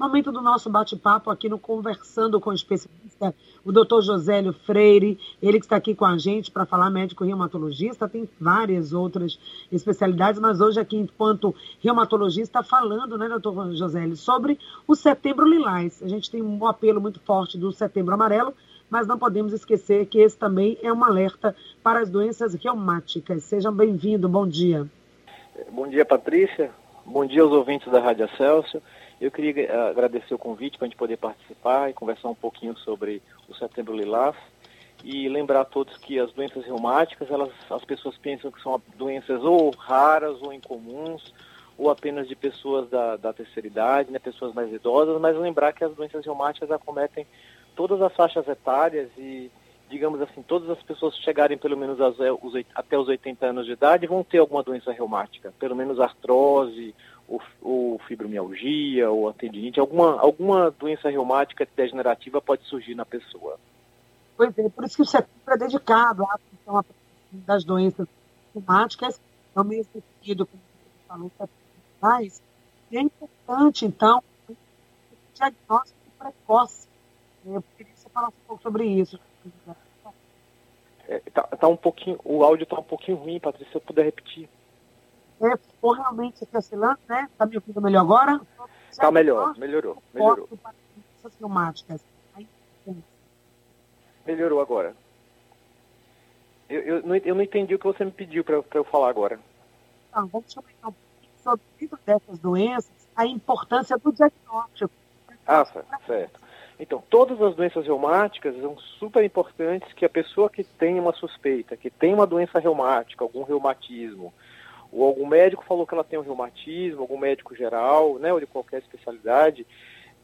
Momento do nosso bate-papo aqui no Conversando com o Especialista, o doutor Josélio Freire, ele que está aqui com a gente para falar médico reumatologista, tem várias outras especialidades, mas hoje aqui enquanto reumatologista falando, né, doutor Josélio, sobre o Setembro Lilás. A gente tem um apelo muito forte do Setembro Amarelo, mas não podemos esquecer que esse também é um alerta para as doenças reumáticas. Sejam bem-vindos, bom dia. Bom dia, Patrícia. Bom dia aos ouvintes da Rádio Celso. Eu queria eh, agradecer o convite para a gente poder participar e conversar um pouquinho sobre o Setembro Lilás e lembrar a todos que as doenças reumáticas, elas, as pessoas pensam que são doenças ou raras ou incomuns ou apenas de pessoas da, da terceira idade, né, pessoas mais idosas, mas lembrar que as doenças reumáticas acometem todas as faixas etárias e, digamos assim, todas as pessoas que chegarem pelo menos até os 80 anos de idade vão ter alguma doença reumática, pelo menos artrose ou, ou fibromialgia, ou tendinite, alguma, alguma doença reumática degenerativa pode surgir na pessoa. Pois é, por isso que o setembro é dedicado à atenção das doenças reumáticas, é o mesmo sentido que você falou, mas é importante, então, o diagnóstico precoce. Eu queria que você falasse um pouco sobre isso. É, tá, tá um pouquinho, o áudio está um pouquinho ruim, Patrícia, se eu puder repetir é, ficou realmente aqui oscilando, né? Está me ouvindo melhor agora? Está melhor, melhorou, melhorou. Filmáticas. Melhorou agora. Eu, eu, não, eu não entendi o que você me pediu para eu falar agora. Então, vamos chamar então, sobre dentro dessas doenças a importância do diagnóstico. Ah, certo. Então, todas as doenças reumáticas são super importantes que a pessoa que tem uma suspeita, que tem uma doença reumática, algum reumatismo, ou algum médico falou que ela tem um reumatismo, algum médico geral, né, ou de qualquer especialidade,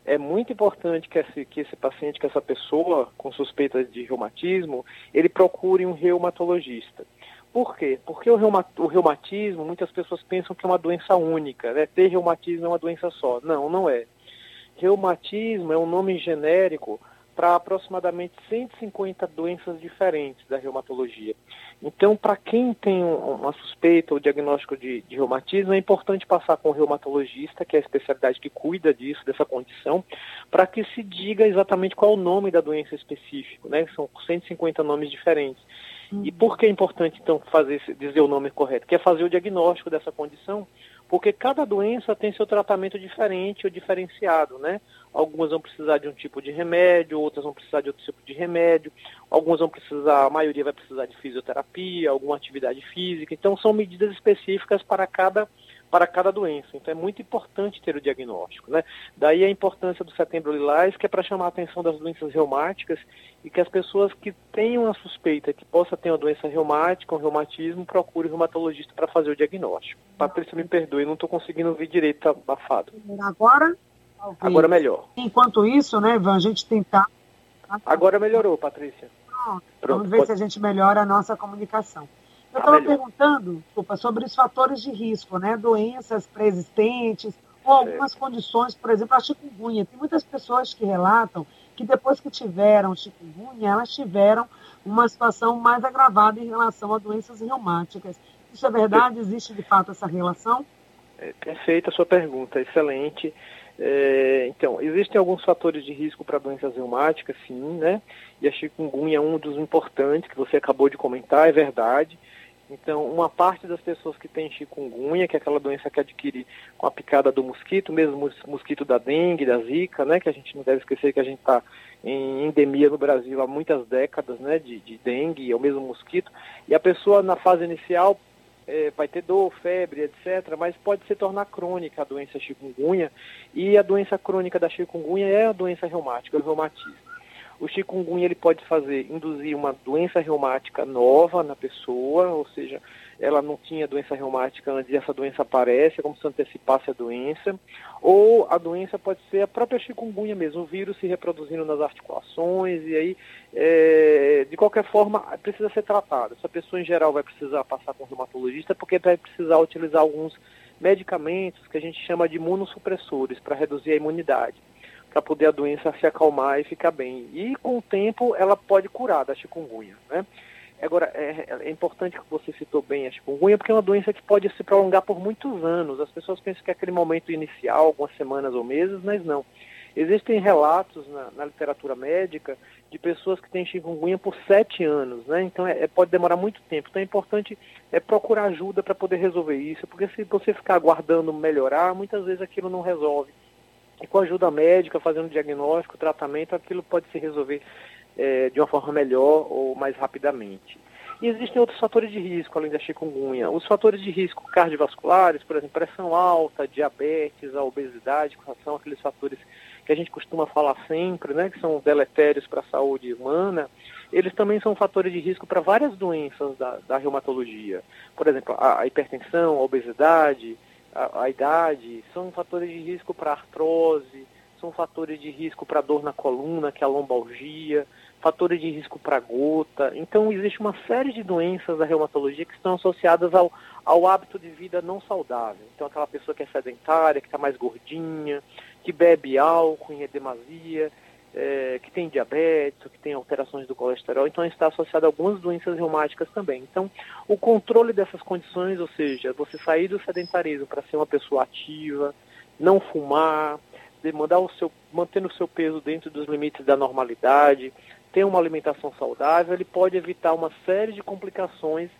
é muito importante que esse, que esse paciente, que essa pessoa com suspeita de reumatismo, ele procure um reumatologista. Por quê? Porque o, reuma, o reumatismo, muitas pessoas pensam que é uma doença única, né? Ter reumatismo é uma doença só. Não, não é. Reumatismo é um nome genérico para aproximadamente 150 doenças diferentes da reumatologia. Então, para quem tem uma suspeita ou diagnóstico de, de, reumatismo, é importante passar com o reumatologista, que é a especialidade que cuida disso, dessa condição, para que se diga exatamente qual é o nome da doença específica, né? São 150 nomes diferentes. E por que é importante, então, fazer, dizer o nome correto? Que é fazer o diagnóstico dessa condição, porque cada doença tem seu tratamento diferente ou diferenciado, né? Algumas vão precisar de um tipo de remédio, outras vão precisar de outro tipo de remédio, algumas vão precisar, a maioria vai precisar de fisioterapia, alguma atividade física. Então são medidas específicas para cada para cada doença. Então é muito importante ter o diagnóstico. Né? Daí a importância do Setembro Lilás, que é para chamar a atenção das doenças reumáticas e que as pessoas que tenham a suspeita que possa ter uma doença reumática, um reumatismo, procure o reumatologista para fazer o diagnóstico. Patrícia, me perdoe, não estou conseguindo ouvir direito, tá abafado. Agora? Talvez. Agora melhor. Enquanto isso, né, Ivan, a gente tentar... Agora melhorou, Patrícia. Pronto. Pronto. Vamos ver Pode... se a gente melhora a nossa comunicação. Eu estava perguntando, desculpa, sobre os fatores de risco, né? Doenças pré-existentes ou algumas é. condições, por exemplo, a chikungunya. Tem muitas pessoas que relatam que depois que tiveram chikungunya, elas tiveram uma situação mais agravada em relação a doenças reumáticas. Isso é verdade? Existe de fato essa relação? É, perfeita a sua pergunta, excelente. É, então, existem alguns fatores de risco para doenças reumáticas, sim, né? E a chikungunya é um dos importantes que você acabou de comentar, é verdade. Então, uma parte das pessoas que têm chikungunya, que é aquela doença que adquire com a picada do mosquito, mesmo mosquito da dengue, da zika, né, que a gente não deve esquecer que a gente está em endemia no Brasil há muitas décadas, né, de, de dengue, é o mesmo mosquito, e a pessoa na fase inicial é, vai ter dor, febre, etc., mas pode se tornar crônica a doença chikungunya, e a doença crônica da chikungunya é a doença reumática, o reumatismo. O chikungunya ele pode fazer induzir uma doença reumática nova na pessoa, ou seja, ela não tinha doença reumática antes e essa doença aparece, é como se antecipasse a doença, ou a doença pode ser a própria chikungunya mesmo, o vírus se reproduzindo nas articulações, e aí, é, de qualquer forma, precisa ser tratado. Essa pessoa, em geral, vai precisar passar com o reumatologista, porque vai precisar utilizar alguns medicamentos que a gente chama de imunossupressores, para reduzir a imunidade para poder a doença se acalmar e ficar bem. E com o tempo ela pode curar da chikungunya, né? Agora, é, é, importante que você citou bem a chikungunya, porque é uma doença que pode se prolongar por muitos anos. As pessoas pensam que é aquele momento inicial, algumas semanas ou meses, mas não. Existem relatos na, na literatura médica de pessoas que têm chikungunya por sete anos, né? Então é, é, pode demorar muito tempo. Então é importante é procurar ajuda para poder resolver isso, porque se você ficar aguardando melhorar, muitas vezes aquilo não resolve. E com ajuda médica, fazendo diagnóstico, tratamento, aquilo pode se resolver é, de uma forma melhor ou mais rapidamente. E existem outros fatores de risco, além da chikungunya. Os fatores de risco cardiovasculares, por exemplo, pressão alta, diabetes, a obesidade, são aqueles fatores que a gente costuma falar sempre, né, que são deletérios para a saúde humana, eles também são fatores de risco para várias doenças da, da reumatologia. Por exemplo, a, a hipertensão, a obesidade, a, a, idade, são fatores de risco para artrose, são fatores de risco para dor na coluna, que é a lombalgia, fatores de risco para gota. Então, existe uma série de doenças da reumatologia que estão associadas ao, ao hábito de vida não saudável. Então, aquela pessoa que é sedentária, que está mais gordinha, que bebe álcool em demasia, é, que tem diabetes, que tem alterações do colesterol, então está associado a algumas doenças reumáticas também. Então, o controle dessas condições, ou seja, você sair do sedentarismo para ser uma pessoa ativa, não fumar, demandar o seu, mantendo o seu peso dentro dos limites da normalidade, ter uma alimentação saudável, ele pode evitar uma série de complicações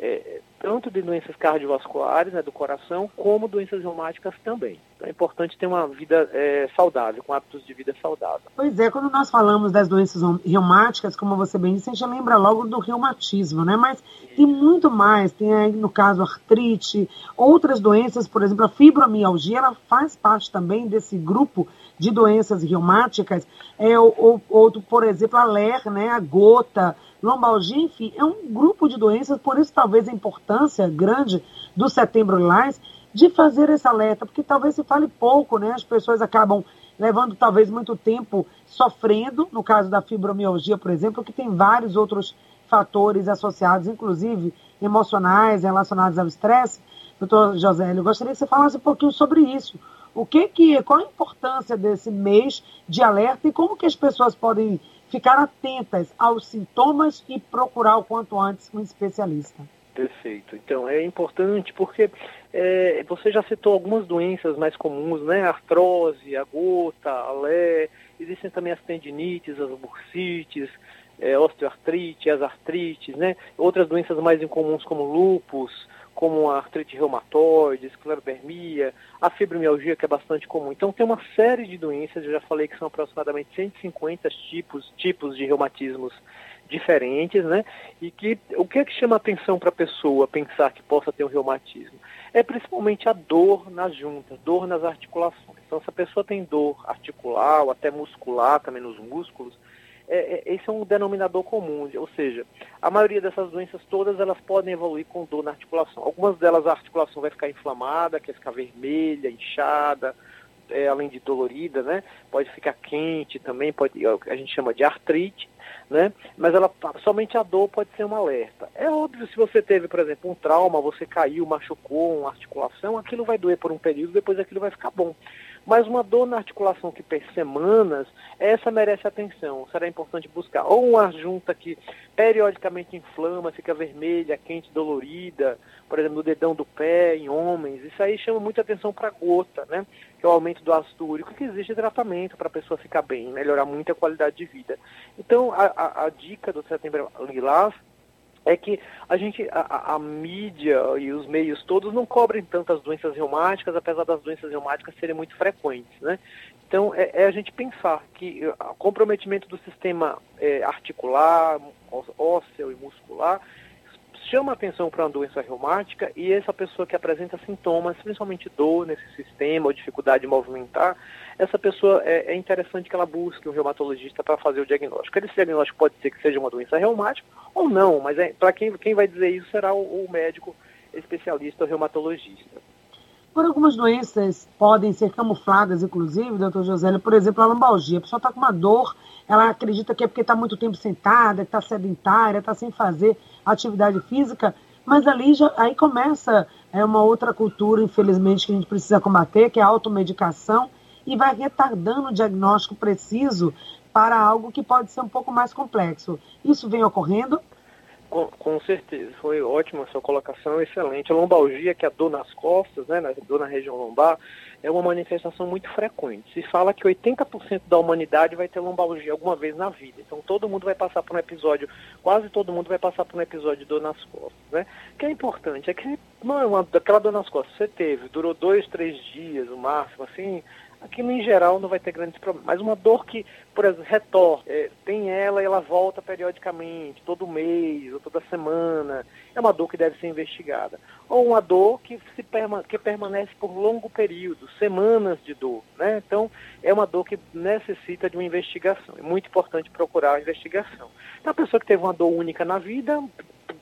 é, tanto de doenças cardiovasculares, né, do coração, como doenças reumáticas também. Então é importante ter uma vida é, saudável, com hábitos de vida saudável. Pois é, quando nós falamos das doenças reumáticas, como você bem disse, a gente lembra logo do reumatismo, né? Mas tem muito mais, tem aí, no caso, artrite, outras doenças, por exemplo, a fibromialgia, ela faz parte também desse grupo de doenças reumáticas, é, ou, ou, por exemplo, a LER, né, a gota, lombalgia, enfim, é um grupo de doenças, por isso talvez a importância grande do Setembro Lilás de fazer esse alerta, porque talvez se fale pouco, né? As pessoas acabam levando talvez muito tempo sofrendo, no caso da fibromialgia, por exemplo, que tem vários outros fatores associados, inclusive emocionais, relacionados ao estresse. Doutor José, eu gostaria que você falasse um pouquinho sobre isso. O que que, qual a importância desse mês de alerta e como que as pessoas podem ficar atentas aos sintomas e procurar o quanto antes um especialista. Perfeito. Então, é importante porque é, você já citou algumas doenças mais comuns, né? artrose, a gota, a lé, existem também as tendinites, as bursites, é, osteoartrite, as artrites, né? Outras doenças mais incomuns como lúpus, como a artrite reumatoide, esclerodermia, a fibromialgia, que é bastante comum. Então, tem uma série de doenças, eu já falei que são aproximadamente 150 tipos, tipos de reumatismos diferentes, né? E que o que é que chama atenção para a pessoa pensar que possa ter um reumatismo? É principalmente a dor nas juntas, dor nas articulações. Então, se a pessoa tem dor articular ou até muscular, também nos músculos, é, é, esse é um denominador comum, ou seja, a maioria dessas doenças todas elas podem evoluir com dor na articulação. Algumas delas a articulação vai ficar inflamada, quer ficar vermelha, inchada, é, além de dolorida, né? Pode ficar quente também, pode, é a gente chama de artrite, né? Mas ela somente a dor pode ser um alerta. É óbvio se você teve, por exemplo, um trauma, você caiu, machucou uma articulação, aquilo vai doer por um período, depois aquilo vai ficar bom. Mas uma dor na articulação que per semanas, essa merece atenção. Será importante buscar ou uma junta que periodicamente inflama, fica vermelha, quente, dolorida, por exemplo, no dedão do pé, em homens. Isso aí chama muita atenção para a gota, né? Que é o aumento do ácido úrico, que existe tratamento para a pessoa ficar bem, melhorar muito a qualidade de vida. Então, a, a, a dica do Setembro Lilás é que a gente, a, a, mídia e os meios todos não cobrem tantas doenças reumáticas, apesar das doenças reumáticas serem muito frequentes, né? Então, é, é a gente pensar que o comprometimento do sistema é, articular, ósseo e muscular chama atenção para uma doença reumática e essa pessoa que apresenta sintomas, principalmente dor nesse sistema ou dificuldade de movimentar, essa pessoa é, é interessante que ela busque um reumatologista para fazer o diagnóstico. Esse diagnóstico pode ser que seja uma doença reumática ou não, mas é, para quem, quem vai dizer isso será o, o médico especialista, o reumatologista. Por algumas doenças podem ser camufladas, inclusive, doutor José, por exemplo, a lombalgia. A pessoa está com uma dor, ela acredita que é porque está muito tempo sentada, está sedentária, está sem fazer atividade física, mas ali já, aí começa é, uma outra cultura, infelizmente, que a gente precisa combater, que é a automedicação, e vai retardando o diagnóstico preciso para algo que pode ser um pouco mais complexo. Isso vem ocorrendo? Com, com, certeza, foi ótima a sua colocação, excelente. A lombalgia, que é a dor nas costas, né, a dor na região lombar, é uma manifestação muito frequente. Se fala que 80% da humanidade vai ter lombalgia alguma vez na vida. Então todo mundo vai passar por um episódio, quase todo mundo vai passar por um episódio de dor nas costas. Né? O que é importante é que é uma, aquela dor nas costas você teve, durou dois, três dias, o máximo, assim, Aquilo em geral não vai ter grandes problemas. Mas uma dor que, por exemplo, retorna, é, tem ela e ela volta periodicamente, todo mês ou toda semana, é uma dor que deve ser investigada. Ou uma dor que, se perma que permanece por longo período, semanas de dor. Né? Então, é uma dor que necessita de uma investigação. É muito importante procurar a investigação. Então, a pessoa que teve uma dor única na vida,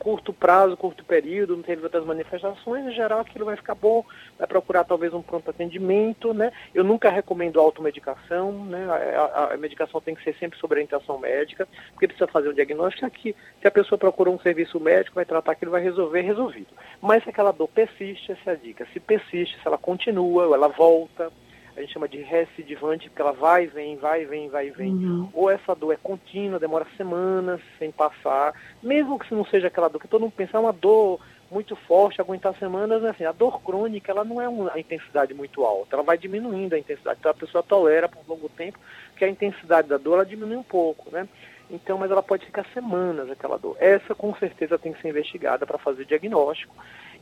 curto prazo, curto período, não teve outras manifestações, em geral aquilo vai ficar bom, vai procurar talvez um pronto atendimento, né? Eu nunca recomendo automedicação, né? A, a, a medicação tem que ser sempre sobre orientação médica, porque precisa fazer o diagnóstico aqui. Se a pessoa procura um serviço médico, vai tratar aquilo, vai resolver, resolvido. Mas se aquela dor persiste, essa é a dica. Se persiste, se ela continua, ou ela volta, a gente chama de recidivante, porque ela vai, vem, vai, vem, vai, vem. Uhum. Ou essa dor é contínua, demora semanas sem passar, mesmo que não seja aquela dor que todo mundo pensa, é uma dor muito forte, aguentar semanas, assim, a dor crônica, ela não é uma intensidade muito alta, ela vai diminuindo a intensidade, então a pessoa tolera por longo tempo que a intensidade da dor, ela diminui um pouco, né? Então, mas ela pode ficar semanas aquela dor. Essa com certeza tem que ser investigada para fazer diagnóstico.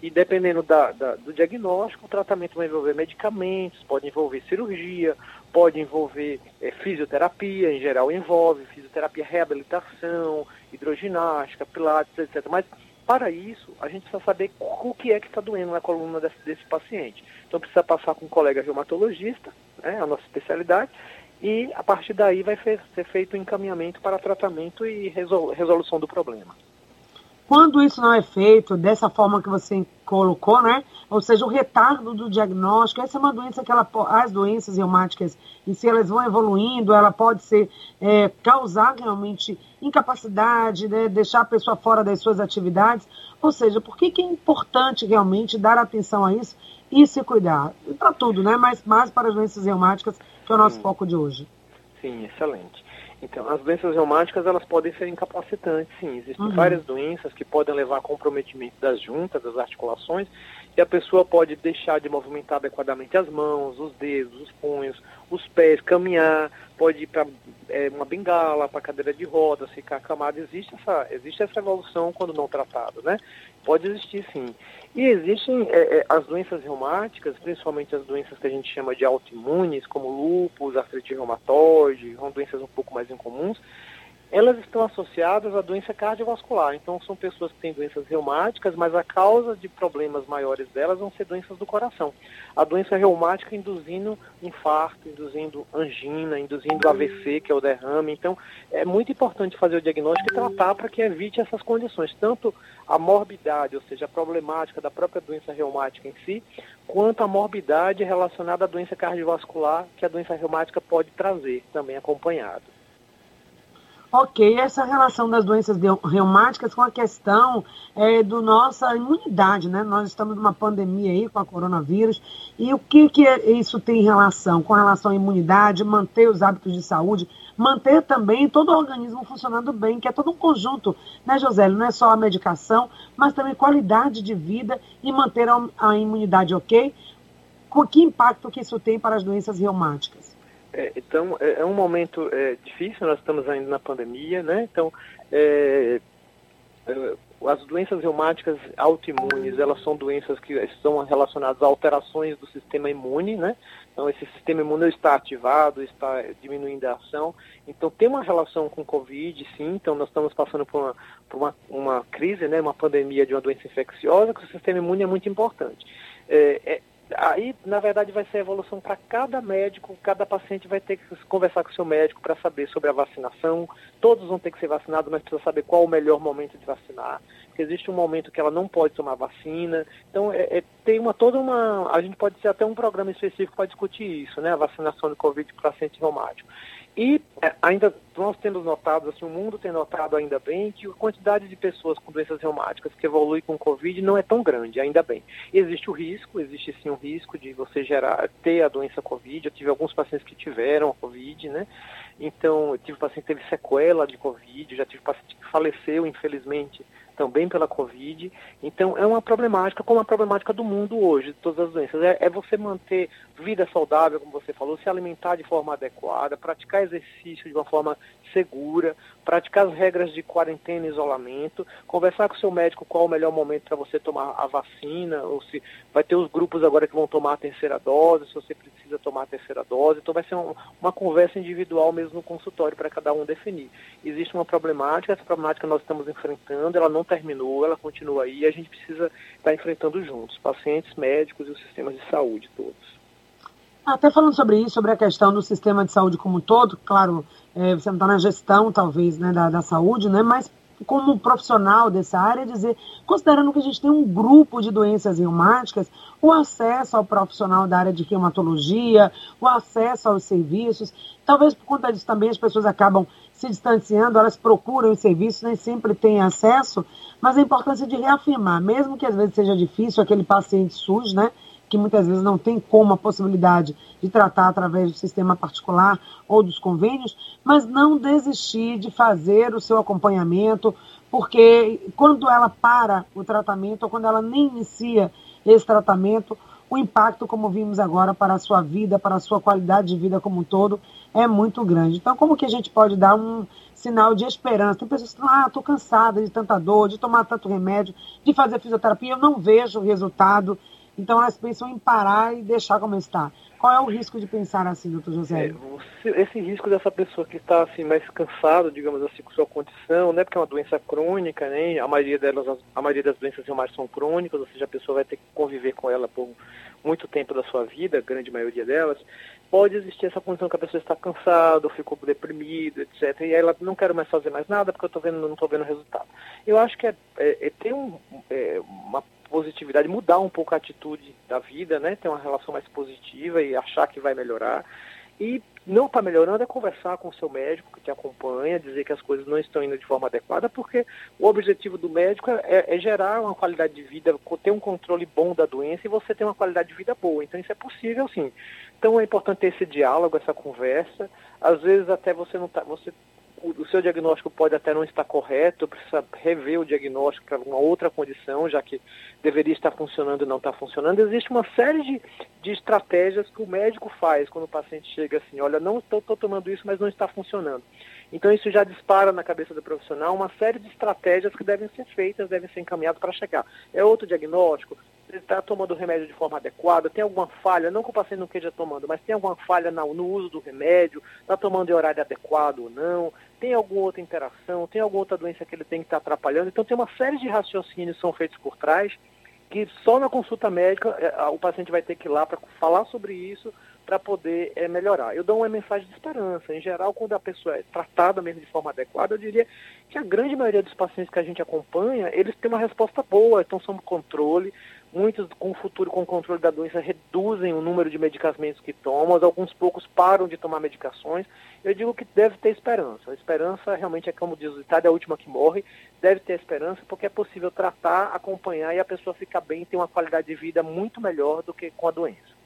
E dependendo da, da, do diagnóstico, o tratamento vai envolver medicamentos, pode envolver cirurgia, pode envolver é, fisioterapia, em geral envolve fisioterapia, reabilitação, hidroginástica, pilates, etc. Mas para isso, a gente precisa saber o que é que está doendo na coluna desse, desse, paciente. Então precisa passar com um colega reumatologista, né, a nossa especialidade, e a partir daí vai ser feito o encaminhamento para tratamento e resolução do problema. Quando isso não é feito dessa forma que você colocou, né? Ou seja, o retardo do diagnóstico, essa é uma doença que ela, as doenças reumáticas, e se elas vão evoluindo, ela pode ser é, causar realmente incapacidade, né? deixar a pessoa fora das suas atividades. Ou seja, por que, que é importante realmente dar atenção a isso e se cuidar? Para tudo, né? Mas mais para as doenças reumáticas, que é o nosso Sim. foco de hoje. Sim, excelente. Então, as doenças reumáticas, elas podem ser incapacitantes, sim. Existem uhum. várias doenças que podem levar a comprometimento das juntas, das articulações, e a pessoa pode deixar de movimentar adequadamente as mãos, os dedos, os punhos, os pés, caminhar, pode ir para é, uma bengala, para cadeira de rodas, ficar acamado. Existe essa, existe essa evolução quando não tratado, né? Pode existir sim. E existem é, é, as doenças reumáticas, principalmente as doenças que a gente chama de autoimunes, como lúpus, artrite reumatoide, são doenças um pouco mais incomuns, elas estão associadas à doença cardiovascular. Então, são pessoas que têm doenças reumáticas, mas a causa de problemas maiores delas vão ser doenças do coração. A doença reumática induzindo infarto, induzindo angina, induzindo AVC, que é o derrame. Então, é muito importante fazer o diagnóstico e tratar para que evite essas condições, tanto a morbidade, ou seja, a problemática da própria doença reumática em si, quanto a morbidade relacionada à doença cardiovascular que a doença reumática pode trazer, também acompanhado. Ok, essa relação das doenças reumáticas com a questão é, do nossa imunidade, né? Nós estamos numa pandemia aí com a coronavírus e o que, que é, isso tem relação com relação à imunidade, manter os hábitos de saúde, manter também todo o organismo funcionando bem, que é todo um conjunto, né, Josélio? Não é só a medicação, mas também qualidade de vida e manter a, a imunidade ok. Com que impacto que isso tem para as doenças reumáticas? É, então, é, é, um momento é, difícil, nós estamos ainda na pandemia, né? Então, é, é, as doenças reumáticas autoimunes, elas são doenças que estão relacionadas a alterações do sistema imune, né? Então, esse sistema imune está ativado, está diminuindo a ação. Então, tem uma relação com Covid, sim. Então, nós estamos passando por uma, por uma, uma crise, né? Uma pandemia de uma doença infecciosa, que o sistema imune é muito importante. É, é, Aí, na verdade, vai ser a evolução para cada médico, cada paciente vai ter que conversar com o seu médico para saber sobre a vacinação. Todos vão ter que ser vacinados, mas precisa saber qual o melhor momento de vacinar. Porque existe um momento que ela não pode tomar vacina. Então, é, é, tem uma toda uma. A gente pode ter até um programa específico para discutir isso, né? A vacinação de Covid para paciente reumático. E é, ainda nós temos notado, assim, o mundo tem notado ainda bem que a quantidade de pessoas com doenças reumáticas que evolui com Covid não é tão grande, ainda bem. Existe o risco, existe sim o risco de você gerar, ter a doença Covid. Eu tive alguns pacientes que tiveram a Covid, né? Então, eu tive paciente que teve sequela de Covid, já tive paciente que faleceu, infelizmente, também pela Covid. Então, é uma problemática, como a problemática do mundo hoje, de todas as doenças. É, é, você manter vida saudável, como você falou, se alimentar de forma adequada, praticar exercício de uma forma segura, praticar as regras de quarentena e isolamento, conversar com o seu médico qual o melhor momento para você tomar a vacina, ou se vai ter os grupos agora que vão tomar a terceira dose, se você precisa tomar a terceira dose. Então, vai ser um, uma conversa individual mesmo no consultório para cada um definir. Existe uma problemática, essa problemática nós estamos enfrentando, ela não terminou, ela continua aí a gente precisa estar enfrentando juntos, pacientes, médicos e os sistemas de saúde todos. Até falando sobre isso, sobre a questão do sistema de saúde como um todo, claro, é, você não está na gestão, talvez, né, da, da saúde, né, mas como profissional dessa área, dizer, considerando que a gente tem um grupo de doenças reumáticas, o acesso ao profissional da área de reumatologia, o acesso aos serviços, talvez por conta disso também as pessoas acabam se distanciando, elas procuram os serviços, nem sempre têm acesso, mas a importância de reafirmar, mesmo que às vezes seja difícil aquele paciente SUS, né, que muitas vezes não tem como a possibilidade de tratar através do sistema particular ou dos convênios, mas não desistir de fazer o seu acompanhamento, porque quando ela para o tratamento ou quando ela nem inicia esse tratamento, o impacto, como vimos agora, para a sua vida, para a sua qualidade de vida como um todo, é muito grande. Então, como que a gente pode dar um sinal de esperança? Tem pessoas que falam, ah, estou cansada de tanta dor, de tomar tanto remédio, de fazer fisioterapia, eu não vejo o resultado. Então elas pensam em parar e deixar como está. Qual é o risco de pensar assim, doutor José? É, esse risco dessa pessoa que está assim, mais cansado, digamos assim, com sua condição, né? Porque é uma doença crônica, né? A maioria delas, a maioria das doenças reumáticas são crônicas, ou seja, a pessoa vai ter que conviver com ela por muito tempo da sua vida, a grande maioria delas. Pode existir essa condição que a pessoa está cansada, ou ficou deprimida, etc. E ela não quero mais fazer mais nada porque eu tô vendo, não estou vendo resultado. Eu acho que é, é, é um, é, uma positividade, mudar um pouco a atitude da vida, né? Ter uma relação mais positiva e achar que vai melhorar. E não está melhorando é conversar com o seu médico que te acompanha, dizer que as coisas não estão indo de forma adequada, porque o objetivo do médico é, é, é gerar uma qualidade de vida, ter um controle bom da doença e você ter uma qualidade de vida boa. Então isso é possível sim. Então é importante ter esse diálogo, essa conversa. Às vezes até você não tá, você o, seu diagnóstico pode até não estar correto, precisa rever o diagnóstico para uma outra condição, já que deveria estar funcionando e não está funcionando. Existe uma série de, de estratégias que o médico faz quando o paciente chega assim, olha, não estou tomando isso, mas não está funcionando. Então isso já dispara na cabeça do profissional uma série de estratégias que devem ser feitas, devem ser encaminhadas para chegar. É outro diagnóstico, está tomando o remédio de forma adequada, tem alguma falha, não que o paciente não esteja tomando, mas tem alguma falha no, no uso do remédio, está tomando em horário adequado ou não, tem alguma outra interação, tem alguma outra doença que ele tem que estar tá atrapalhando. Então tem uma série de raciocínios que são feitos por trás que só na consulta médica é, o paciente vai ter que ir lá para falar sobre isso para poder é, melhorar. Eu dou uma mensagem de esperança. Em geral, quando a pessoa é tratada mesmo de forma adequada, eu diria que a grande maioria dos pacientes que a gente acompanha, eles têm uma resposta boa, estão sob controle, Muitos, com futuro, com controle da doença, reduzem o número de medicamentos que tomam, alguns poucos param de tomar medicações. Eu digo que deve ter esperança. A esperança realmente é, como diz o ditado, é a última que morre. Deve ter esperança porque é possível tratar, acompanhar e a pessoa ficar bem e ter uma qualidade de vida muito melhor do que com a doença.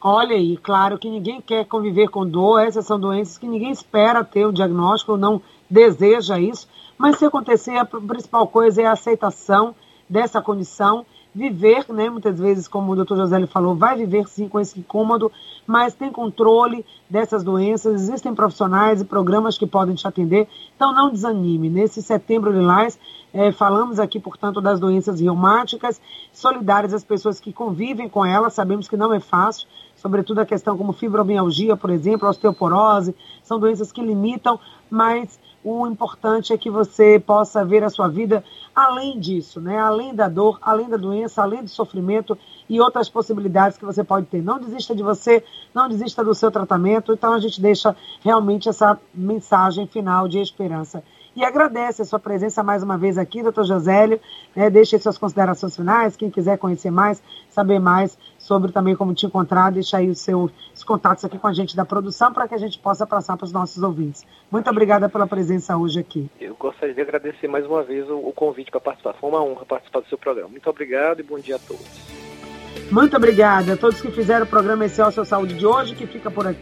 Olha aí, claro que ninguém quer conviver com dor, essas são doenças que ninguém espera ter o diagnóstico, ou não deseja isso, mas se acontecer, a principal coisa é a aceitação dessa condição viver, né, muitas vezes, como o doutor José falou, vai viver sim com esse incômodo, mas tem controle dessas doenças, existem profissionais e programas que podem te atender, então não desanime. Nesse setembro lilás, é, falamos aqui, portanto, das doenças reumáticas, solidárias às pessoas que convivem com elas, sabemos que não é fácil, sobretudo a questão como fibromialgia, por exemplo, osteoporose, são doenças que limitam, mas o importante é que você possa ver a sua vida além disso, né? além da dor, além da doença, além do sofrimento e outras possibilidades que você pode ter. Não desista de você, não desista do seu tratamento. Então a gente deixa realmente essa mensagem final de esperança. E agradece a sua presença mais uma vez aqui, doutor Josélio. Né, deixe suas considerações finais. Quem quiser conhecer mais, saber mais sobre também como te encontrar, deixa aí os seus contatos aqui com a gente da produção para que a gente possa passar para os nossos ouvintes. Muito obrigada pela presença hoje aqui. Eu gostaria de agradecer mais uma vez o, o convite para participar. Foi uma honra participar do seu programa. Muito obrigado e bom dia a todos. Muito obrigada a todos que fizeram o programa Esse é o Seu Saúde de hoje, que fica por aqui.